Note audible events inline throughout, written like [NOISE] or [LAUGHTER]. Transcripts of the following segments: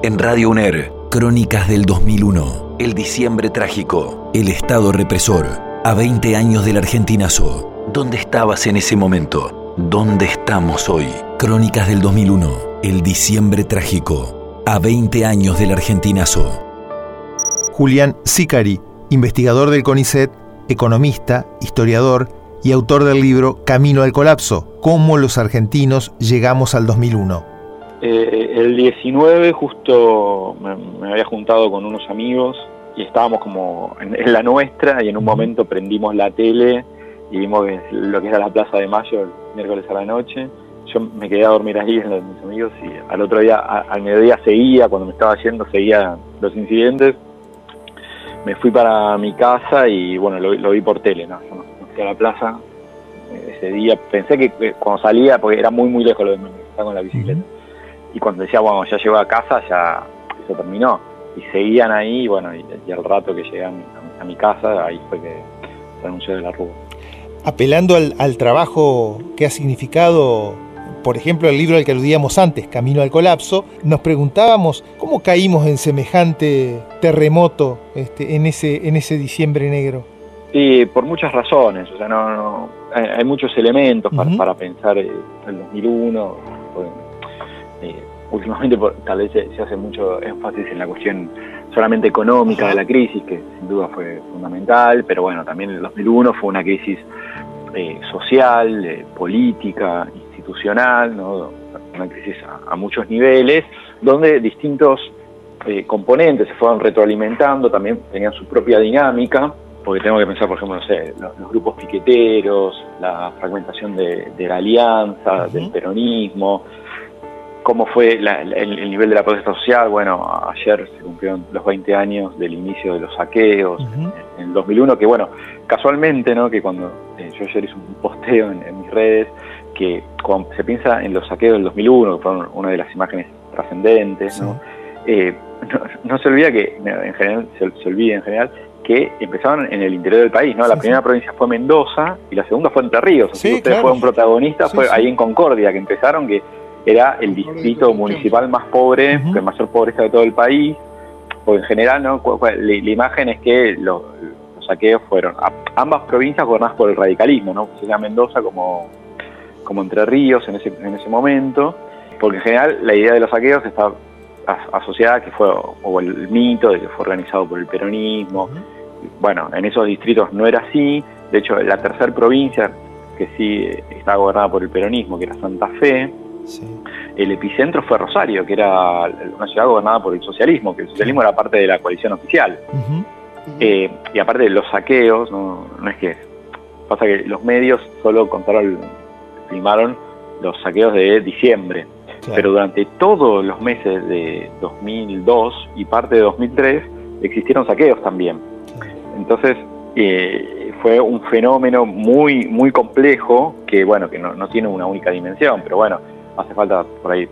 En Radio UNER, Crónicas del 2001. El diciembre trágico. El Estado represor. A 20 años del argentinazo. ¿Dónde estabas en ese momento? ¿Dónde estamos hoy? Crónicas del 2001. El diciembre trágico. A 20 años del argentinazo. Julián Sicari, investigador del CONICET, economista, historiador y autor del libro Camino al colapso, cómo los argentinos llegamos al 2001. Eh, el 19 justo me, había juntado con unos amigos y estábamos como en, la nuestra y en un momento prendimos la tele y vimos lo que era la Plaza de Mayo el miércoles a la noche. Yo me quedé a dormir ahí en los mis amigos y al otro día, al mediodía seguía, cuando me estaba yendo, seguía los incidentes. Me fui para mi casa y bueno, lo, vi por tele, ¿no? a la plaza ese día. Pensé que cuando salía, porque era muy, muy lejos lo de estar con la bicicleta. Y cuando decía, bueno, ya llegó a casa, ya eso terminó. Y seguían ahí, bueno, y, al rato que llegan a, mi casa, ahí fue que se de la Rúa. Apelando al, al trabajo que ha significado por ejemplo, el libro al que aludíamos antes, Camino al Colapso, nos preguntábamos cómo caímos en semejante terremoto este, en, ese, en ese diciembre negro. Sí, por muchas razones. O sea, no, hay, muchos elementos para, pensar el 2001. Eh, últimamente tal vez se, hace mucho énfasis en la cuestión solamente económica de la crisis, que sin duda fue fundamental, pero bueno, también el 2001 fue una crisis eh, social, eh, política, institucional, ¿no? una crisis a, muchos niveles, donde distintos componentes se fueron retroalimentando, también tenían su propia dinámica porque tengo que pensar, por ejemplo, no sé, los, grupos piqueteros, la fragmentación de, la alianza, del peronismo, cómo fue el, nivel de la protesta social. Bueno, ayer se cumplieron los 20 años del inicio de los saqueos en, el 2001, que bueno, casualmente, ¿no? Que cuando eh, yo ayer hice un posteo en, mis redes, que cuando se piensa en los saqueos del 2001, que fueron una de las imágenes trascendentes, ¿no? Eh, ¿no? se olvida que, en general, se, se olvida en general, que empezaron en el interior del país, ¿no? La primera provincia fue Mendoza y la segunda fue Entre Ríos. Sí, ustedes fueron protagonistas, fue ahí en Concordia que empezaron, que era el distrito municipal más pobre, con mayor pobreza de todo el país. Porque en general, ¿no? La, imagen es que los, saqueos fueron ambas provincias gobernadas por el radicalismo, ¿no? Sea Mendoza como, como Entre Ríos en ese, en ese momento. Porque en general la idea de los saqueos está asociada que fue, o el mito de que fue organizado por el peronismo. Bueno, en esos distritos no era así. De hecho, la tercera provincia que sí estaba gobernada por el peronismo, que era Santa Fe, el epicentro fue Rosario, que era una ciudad gobernada por el socialismo, que el socialismo era parte de la coalición oficial. Eh, y aparte de los saqueos, no, es que... Pasa que los medios solo contaron, filmaron los saqueos de diciembre. Pero durante todos los meses de 2002 y parte de 2003 existieron saqueos también. Entonces eh, fue un fenómeno muy muy complejo que bueno que no, tiene una única dimensión, pero bueno hace falta por ahí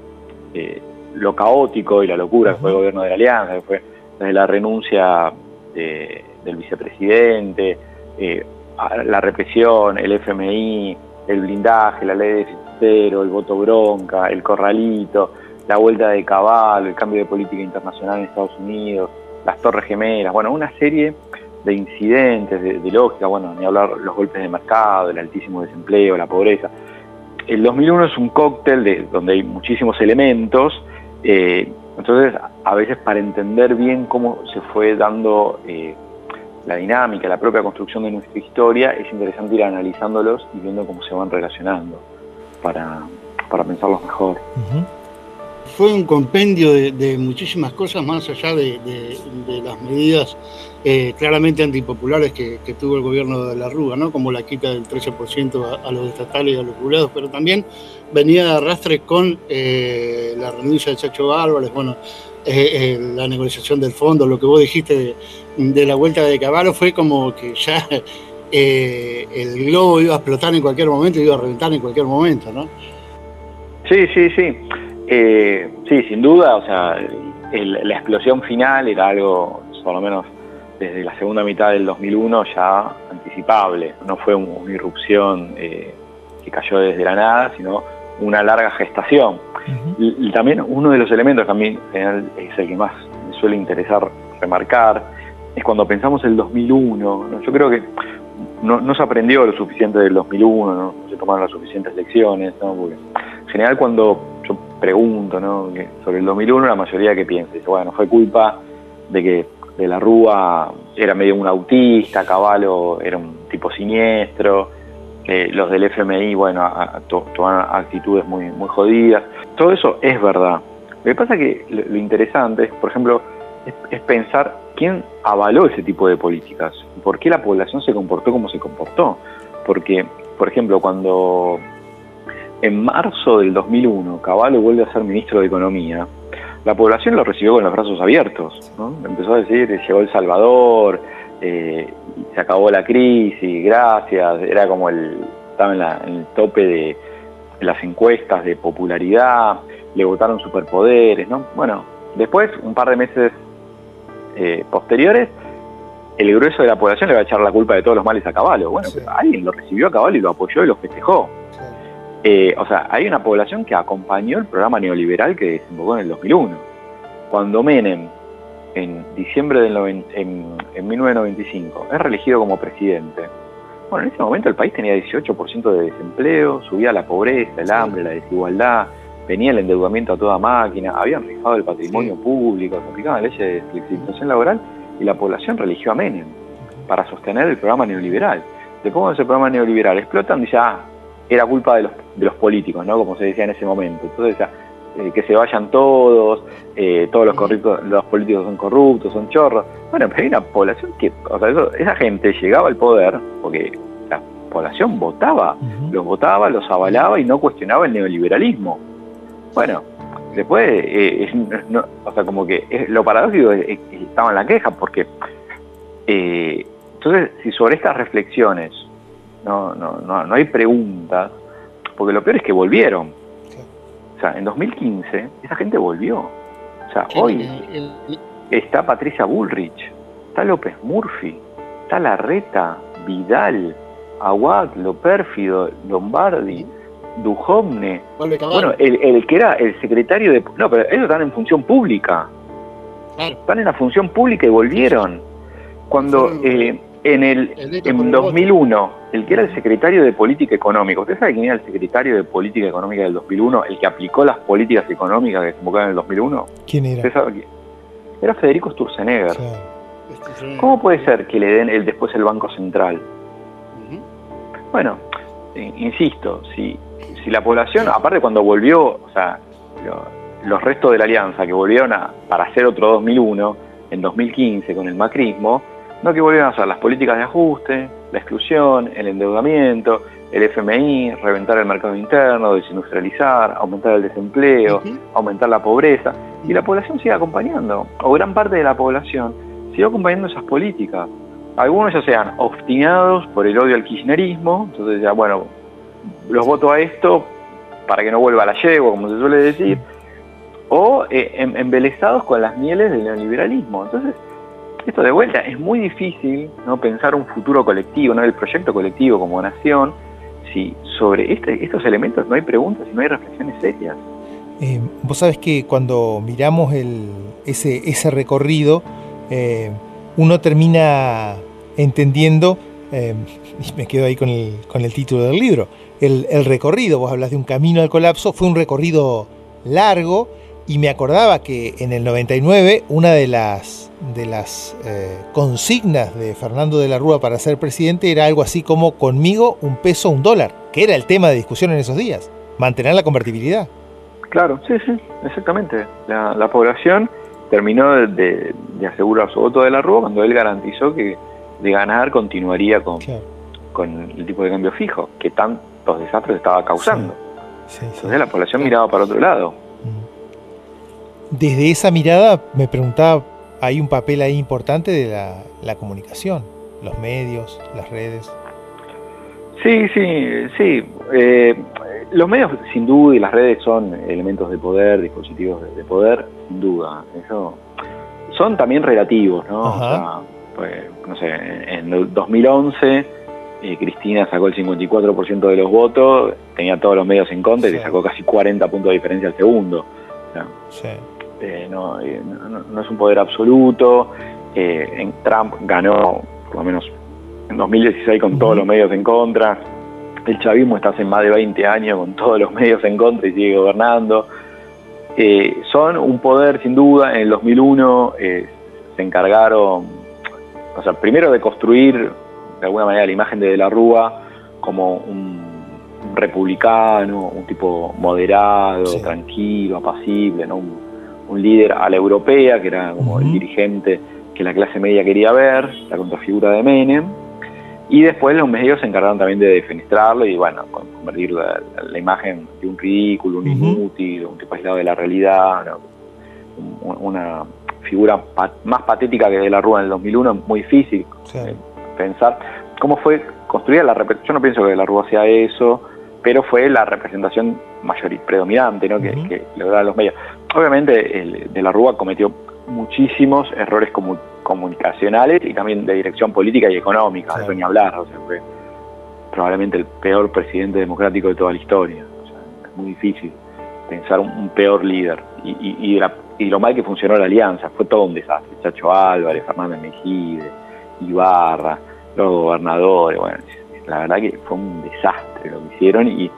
eh, lo caótico y la locura que fue el gobierno de la Alianza, que fue desde la renuncia del vicepresidente, eh, la represión, el FMI, el blindaje, la ley de el voto bronca, el corralito, la vuelta de caballo, el cambio de política internacional en Estados Unidos, las torres gemelas, bueno, una serie de incidentes, de, lógica, bueno, ni hablar los golpes de mercado, el altísimo desempleo, la pobreza. El 2001 es un cóctel de, donde hay muchísimos elementos, eh, entonces a veces para entender bien cómo se fue dando eh, la dinámica, la propia construcción de nuestra historia, es interesante ir analizándolos y viendo cómo se van relacionando para, para pensarlos mejor. Fue un compendio de, muchísimas cosas más allá de, las medidas eh, claramente antipopulares que, tuvo el gobierno de la Rúa, ¿no? como la quita del 13% a, los estatales y a los jubilados, pero también venía de arrastre con eh, la renuncia de Chacho Álvarez, bueno, eh, la negociación del fondo, lo que vos dijiste de, la vuelta de Caballo fue como que ya el globo iba a explotar en cualquier momento, iba a reventar en cualquier momento, ¿no? Sí, sí, sí. Eh, sí, sin duda, o sea, la explosión final era algo, por lo menos desde la segunda mitad del 2001, ya anticipable. No fue una irrupción eh, que cayó desde la nada, sino una larga gestación. y, también uno de los elementos que a mí en general es el que más me suele interesar remarcar, es cuando pensamos el 2001. Yo creo que no, se aprendió lo suficiente del 2001, no, se tomaron las suficientes lecciones, porque en general cuando pregunto sobre el 2001, la mayoría que piensa, dice, bueno, fue culpa de que de la Rúa era medio un autista, Caballo era un tipo siniestro, los del FMI, bueno, tomaron actitudes muy, muy jodidas. Todo eso es verdad. Lo que pasa es que lo, interesante es, por ejemplo, es, pensar quién avaló ese tipo de políticas, por qué la población se comportó como se comportó. Porque, por ejemplo, cuando en marzo del 2001 Caballo vuelve a ser ministro de Economía, la población lo recibió con los brazos abiertos. ¿no? Empezó a decir, llegó El Salvador, eh, se acabó la crisis, gracias, era como el, estaba en, el tope de, las encuestas de popularidad, le votaron superpoderes, ¿no? Bueno, después, un par de meses eh, posteriores, el grueso de la población le va a echar la culpa de todos los males a Caballo. Bueno, alguien lo recibió a Caballo y lo apoyó y lo festejó. Eh, o sea, hay una población que acompañó el programa neoliberal que desembocó en el 2001. Cuando Menem, en diciembre del en, 1995, es reelegido como presidente, bueno, en ese momento el país tenía 18% de desempleo, subía la pobreza, el hambre, la desigualdad, venía el endeudamiento a toda máquina, habían rifado el patrimonio público, se aplicaban leyes de flexibilización laboral y la población religió a Menem para sostener el programa neoliberal. Después cuando ese programa neoliberal explotan, dice, ah, era culpa de los, de los políticos, ¿no? Como se decía en ese momento. Entonces, eh, que se vayan todos, eh, todos los, los políticos son corruptos, son chorros. Bueno, pero hay una población que, o sea, esa gente llegaba al poder porque la población votaba, los votaba, los avalaba y no cuestionaba el neoliberalismo. Bueno, después, eh, o sea, como que lo paradójico es, que estaba en la queja porque, entonces, si sobre estas reflexiones no, no, no, no hay preguntas, porque lo peor es que volvieron. O sea, en 2015 esa gente volvió. O sea, hoy está Patricia Bullrich, está López Murphy, está Larreta, Vidal, Aguad, Lo Pérfido, Lombardi, Dujovne. Bueno, el, el, que era el secretario de... No, pero ellos están en función pública. Están en la función pública y volvieron. Cuando eh, en el en 2001, el que era el secretario de Política Económica, ¿usted sabe quién era el secretario de Política Económica del 2001? El que aplicó las políticas económicas que se invocaron en el 2001. ¿Quién era? Era Federico Sturzenegger. ¿Cómo puede ser que le den el, después el Banco Central? Bueno, insisto, si, si la población, aparte cuando volvió, o sea, los restos de la alianza que volvieron a, para hacer otro 2001, en 2015 con el macrismo, no que volvieron a hacer las políticas de ajuste, la exclusión, el endeudamiento, el FMI, reventar el mercado interno, desindustrializar, aumentar el desempleo, aumentar la pobreza, y la población sigue acompañando, o gran parte de la población sigue acompañando esas políticas. Algunos ya sean obstinados por el odio al kirchnerismo, entonces ya, bueno, los voto a esto para que no vuelva a la yegua, como se suele decir, o eh, em, embelezados con las mieles del neoliberalismo. Entonces, esto de vuelta. Es muy difícil no pensar un futuro colectivo, no el proyecto colectivo como nación, si sobre este, estos elementos no hay preguntas y no hay reflexiones serias. Eh, vos sabés que cuando miramos ese recorrido, eh, uno termina entendiendo, eh, y me quedo ahí con el, con el título del libro, el, el, recorrido, vos hablas de un camino al colapso, fue un recorrido largo y me acordaba que en el 99 una de las de las eh, consignas de Fernando de la Rúa para ser presidente era algo así como conmigo un peso, un dólar, que era el tema de discusión en esos días, mantener la convertibilidad. Claro, sí, sí, exactamente. La, población terminó de, asegurar su voto de la Rúa cuando él garantizó que de ganar continuaría con, con el tipo de cambio fijo, que tantos desastres estaba causando. Entonces la población miraba para otro lado. Desde esa mirada me preguntaba hay un papel ahí importante de la, comunicación, los medios, las redes. Sí, sí, sí. Eh, los medios, sin duda, y las redes son elementos de poder, dispositivos de, poder, sin duda. Eso son también relativos, ¿no? O sea, pues, no sé, en 2011 eh, Cristina sacó el 54% de los votos, tenía todos los medios en contra y le sacó casi 40 puntos de diferencia al segundo. Eh, no, es un poder absoluto. en Trump ganó, por lo menos en 2016, con todos los medios en contra. El chavismo está hace más de 20 años con todos los [LAUGHS] medios en contra y sigue gobernando. son un poder, sin duda. En el 2001 se encargaron, o sea, primero de construir de alguna manera la imagen de De la Rúa como un, republicano, un tipo moderado, tranquilo, apacible, ¿no? un, líder a la europea, que era como el dirigente que la clase media quería ver, la contrafigura de Menem. Y después los medios se encargaron también de defenestrarlo y, bueno, convertir la, imagen de un ridículo, un inútil, un tipo aislado de la realidad, una figura más patética que de la Rúa en el 2001, muy difícil. Eh, pensar cómo fue construida la Yo no pienso que la Rúa sea eso, pero fue la representación mayor predominante ¿no? que, que lograron los medios. Obviamente el, de la Rúa cometió muchísimos errores comunicacionales y también de dirección política y económica, de eso ni hablar, o sea, fue probablemente el peor presidente democrático de toda la historia. es muy difícil pensar un, peor líder y, y, lo mal que funcionó la alianza, fue todo un desastre. Chacho Álvarez, Fernández Mejide, Ibarra, los gobernadores, bueno, la verdad que fue un desastre lo que hicieron y,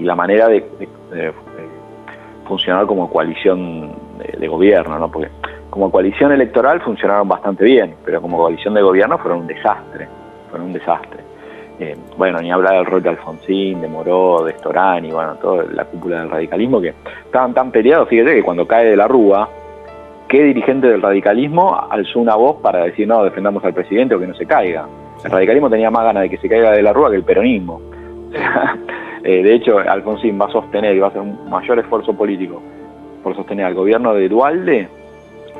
la manera de, funcionar como coalición de, gobierno, ¿no? Porque como coalición electoral funcionaron bastante bien, pero como coalición de gobierno fueron un desastre, fueron un desastre. Eh, bueno, ni hablar del rol de Alfonsín, de Moró, de Storani, bueno, toda la cúpula del radicalismo que estaban tan peleados, fíjate que cuando cae de la Rúa, ¿qué dirigente del radicalismo alzó una voz para decir, no, defendamos al presidente o que no se caiga? El radicalismo tenía más ganas de que se caiga de la rúa que el peronismo. [LAUGHS] Eh, de hecho, Alfonsín va a sostener y va a hacer un mayor esfuerzo político por sostener al gobierno de Dualde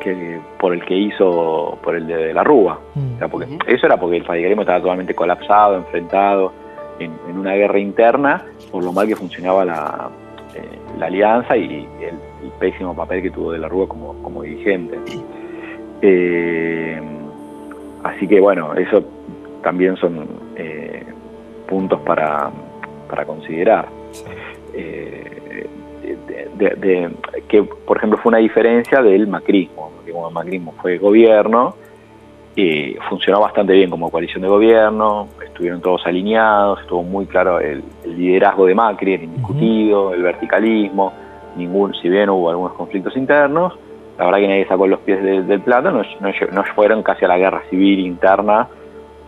que por el que hizo por el de, la Rúa. Mm. porque Eso era porque el radicalismo estaba totalmente colapsado, enfrentado en, una guerra interna por lo mal que funcionaba la, eh, alianza y el, pésimo papel que tuvo de la Rúa como, como dirigente. Eh, así que bueno, eso también son eh, puntos para, para considerar. Eh, de, que, por ejemplo, fue una diferencia del macrismo, el macrismo fue gobierno, y funcionó bastante bien como coalición de gobierno, estuvieron todos alineados, estuvo muy claro el, liderazgo de Macri, el indiscutido, el verticalismo, ningún, si bien hubo algunos conflictos internos, la verdad que nadie sacó los pies del plato, no, no, fueron casi a la guerra civil interna,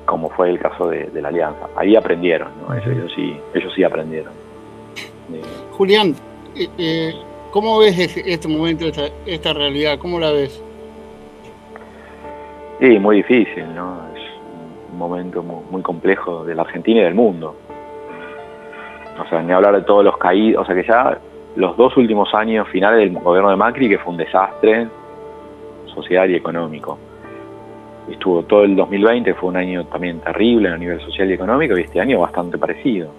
como fue el caso de, la Alianza. Ahí aprendieron, ¿no? ellos, sí, ellos sí aprendieron. Julián, eh, eh, ¿cómo ves este momento, esta, realidad? ¿Cómo la ves? Sí, muy difícil, ¿no? Es un momento muy, complejo de la Argentina y del mundo. O sea, ni hablar de todos los caídos, o sea que ya los dos últimos años finales del gobierno de Macri, que fue un desastre social y económico estuvo todo el 2020, fue un año también terrible a nivel social y económico, y este año bastante parecido.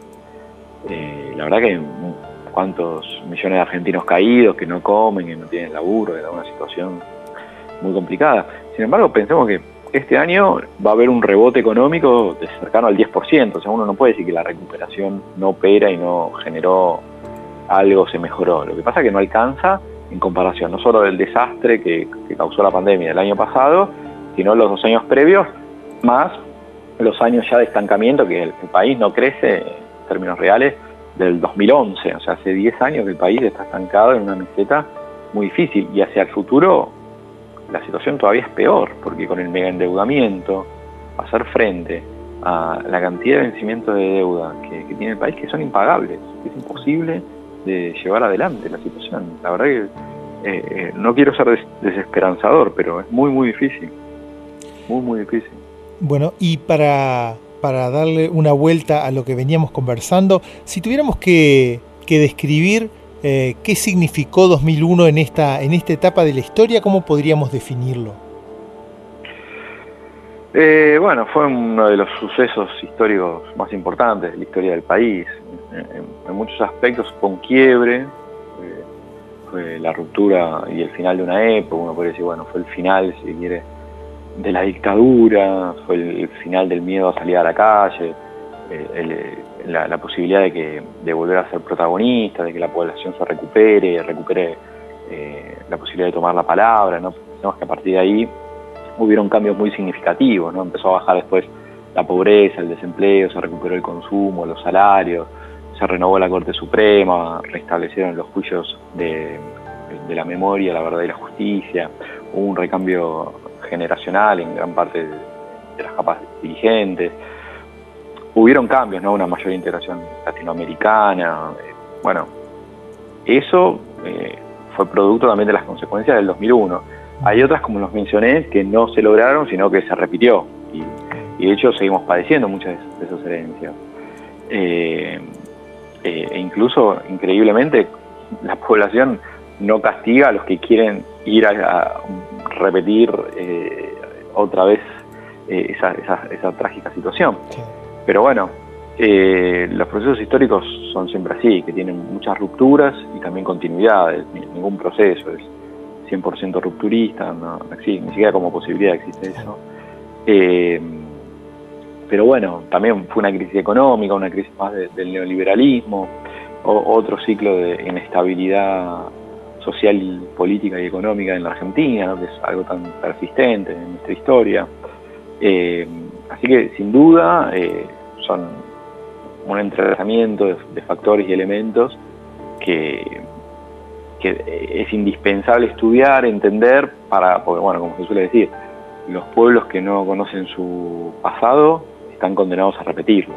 Eh, la verdad que hay cuántos millones de argentinos caídos que no comen, que no tienen laburo, era una situación muy complicada. Sin embargo, pensemos que este año va a haber un rebote económico cercano al 10%, o sea, uno no puede decir que la recuperación no opera y no generó algo, se mejoró. Lo que pasa es que no alcanza en comparación no solo del desastre que, que causó la pandemia el año pasado, sino los dos años previos, más los años ya de estancamiento, que el, país no crece en términos reales del 2011, o sea, hace 10 años que el país está estancado en una meseta muy difícil. Y hacia el futuro la situación todavía es peor, porque con el mega endeudamiento, hacer frente a la cantidad de vencimientos de deuda que, tiene el país que son impagables, es imposible de llevar adelante la situación. La verdad que eh, eh, no quiero ser desesperanzador, pero es muy, muy difícil muy, muy difícil. Bueno, y para, para darle una vuelta a lo que veníamos conversando, si tuviéramos que, describir eh, qué significó 2001 en esta, en esta etapa de la historia, ¿cómo podríamos definirlo? Eh, bueno, fue uno de los sucesos históricos más importantes de la historia del país. En, muchos aspectos fue un quiebre, fue la ruptura y el final de una época, uno puede decir, bueno, fue el final, si quiere, de la dictadura, fue el final del miedo a salir a la calle, eh, la, posibilidad de, que, de volver a ser protagonista, de que la población se recupere, recupere eh, la posibilidad de tomar la palabra, ¿no? Que a partir de ahí hubieron cambios muy significativos, ¿no? Empezó a bajar después la pobreza, el desempleo, se recuperó el consumo, los salarios, se renovó la Corte Suprema, restablecieron los juicios de, la memoria, la verdad y la justicia, hubo un recambio generacional en gran parte de, las capas dirigentes, hubieron cambios, ¿no? Una mayor integración latinoamericana, eh, bueno, eso eh, fue producto también de las consecuencias del 2001. Hay otras, como los mencioné, que no se lograron, sino que se repitió. Y, de hecho seguimos padeciendo muchas de esas herencias. Eh, e incluso, increíblemente, la población no castiga a los que quieren ir a, repetir eh, otra vez esa, esa, trágica situación. Pero bueno, los procesos históricos son siempre así, que tienen muchas rupturas y también continuidades, ningún proceso es 100% rupturista, no, ni siquiera como posibilidad existe eso. Eh, pero bueno, también fue una crisis económica, una crisis más del neoliberalismo, otro ciclo de inestabilidad social, política y económica en la Argentina, que es algo tan persistente en nuestra historia. Eh, así que sin duda eh, son un entrenamiento de factores y elementos que, que es indispensable estudiar, entender, para, porque bueno, como se suele decir, los pueblos que no conocen su pasado están condenados a repetirlo.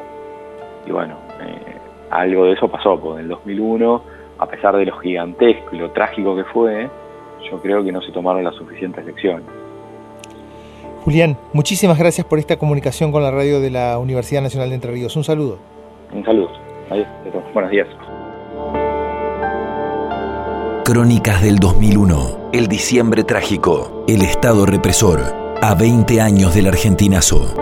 Y bueno, eh, algo de eso pasó, porque en el 2001, a pesar de lo gigantesco y lo trágico que fue, yo creo que no se tomaron las suficientes lecciones. Julián, muchísimas gracias por esta comunicación con la radio de la Universidad Nacional de Entre Ríos. Un saludo. Un saludo. Buenos días. Crónicas del 2001, el diciembre trágico, el Estado represor, a 20 años del argentinazo.